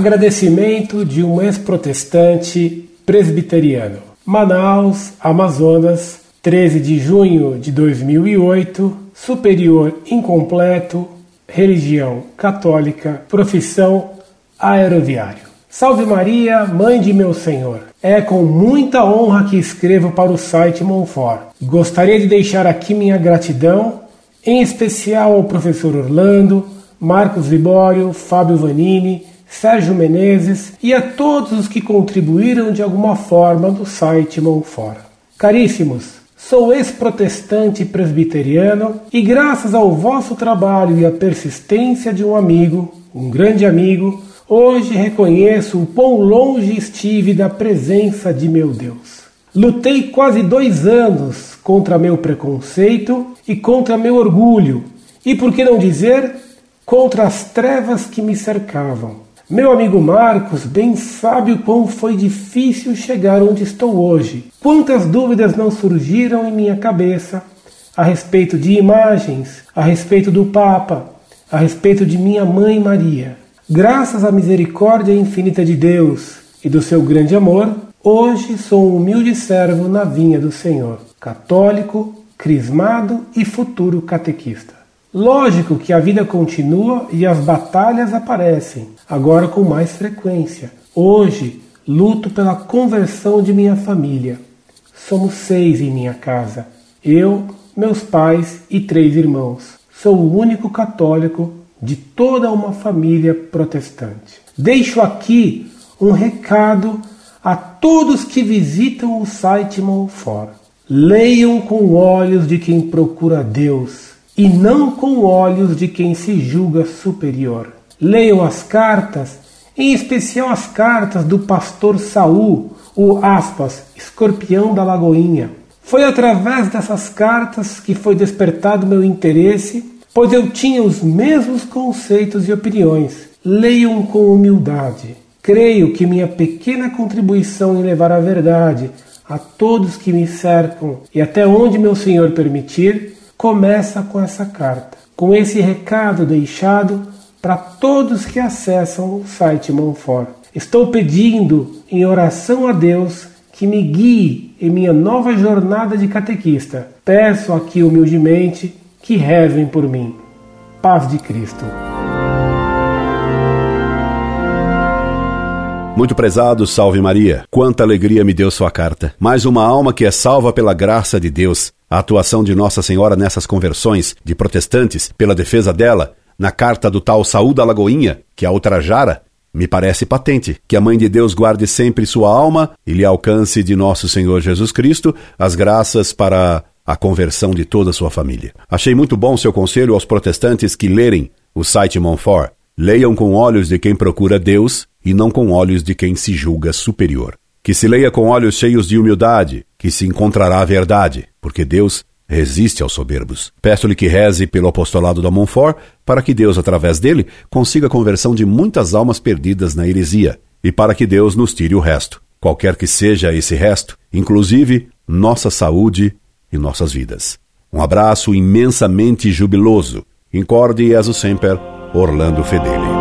Agradecimento de um ex-protestante presbiteriano. Manaus, Amazonas, 13 de junho de 2008, superior incompleto, religião católica, profissão aeroviário. Salve Maria, Mãe de meu Senhor. É com muita honra que escrevo para o site Monfort. Gostaria de deixar aqui minha gratidão, em especial ao professor Orlando, Marcos Libório, Fábio Vanini, Sérgio Menezes e a todos os que contribuíram de alguma forma no site Monfora. Caríssimos, sou ex-protestante presbiteriano e graças ao vosso trabalho e à persistência de um amigo, um grande amigo, hoje reconheço o quão longe estive da presença de meu Deus. Lutei quase dois anos contra meu preconceito e contra meu orgulho, e por que não dizer, contra as trevas que me cercavam. Meu amigo Marcos bem sabe o quão foi difícil chegar onde estou hoje. Quantas dúvidas não surgiram em minha cabeça a respeito de imagens, a respeito do Papa, a respeito de minha mãe Maria. Graças à misericórdia infinita de Deus e do seu grande amor, hoje sou um humilde servo na vinha do Senhor, católico, crismado e futuro catequista. Lógico que a vida continua e as batalhas aparecem, agora com mais frequência. Hoje, luto pela conversão de minha família. Somos seis em minha casa: eu, meus pais e três irmãos. Sou o único católico de toda uma família protestante. Deixo aqui um recado a todos que visitam o site Monfort. Leiam com olhos de quem procura Deus e não com olhos de quem se julga superior. Leiam as cartas, em especial as cartas do pastor Saul, o aspas, escorpião da Lagoinha. Foi através dessas cartas que foi despertado meu interesse, pois eu tinha os mesmos conceitos e opiniões. Leiam com humildade. Creio que minha pequena contribuição em levar a verdade a todos que me cercam e até onde meu Senhor permitir, começa com essa carta, com esse recado deixado para todos que acessam o site Monfort. Estou pedindo em oração a Deus que me guie em minha nova jornada de catequista. Peço aqui humildemente que rezem por mim. Paz de Cristo. Muito prezado, salve Maria. Quanta alegria me deu sua carta. Mais uma alma que é salva pela graça de Deus. A atuação de Nossa Senhora nessas conversões de protestantes, pela defesa dela, na carta do tal Saúl da Lagoinha, que a ultrajara, me parece patente. Que a Mãe de Deus guarde sempre sua alma e lhe alcance de nosso Senhor Jesus Cristo as graças para a conversão de toda a sua família. Achei muito bom seu conselho aos protestantes que lerem o site Monfort. Leiam com olhos de quem procura Deus e não com olhos de quem se julga superior. Que se leia com olhos cheios de humildade, que se encontrará a verdade, porque Deus resiste aos soberbos. Peço-lhe que reze pelo apostolado da Montfort, para que Deus, através dele, consiga a conversão de muitas almas perdidas na heresia, e para que Deus nos tire o resto, qualquer que seja esse resto, inclusive nossa saúde e nossas vidas. Um abraço imensamente jubiloso. Incorde e sempre, Orlando Fedeli.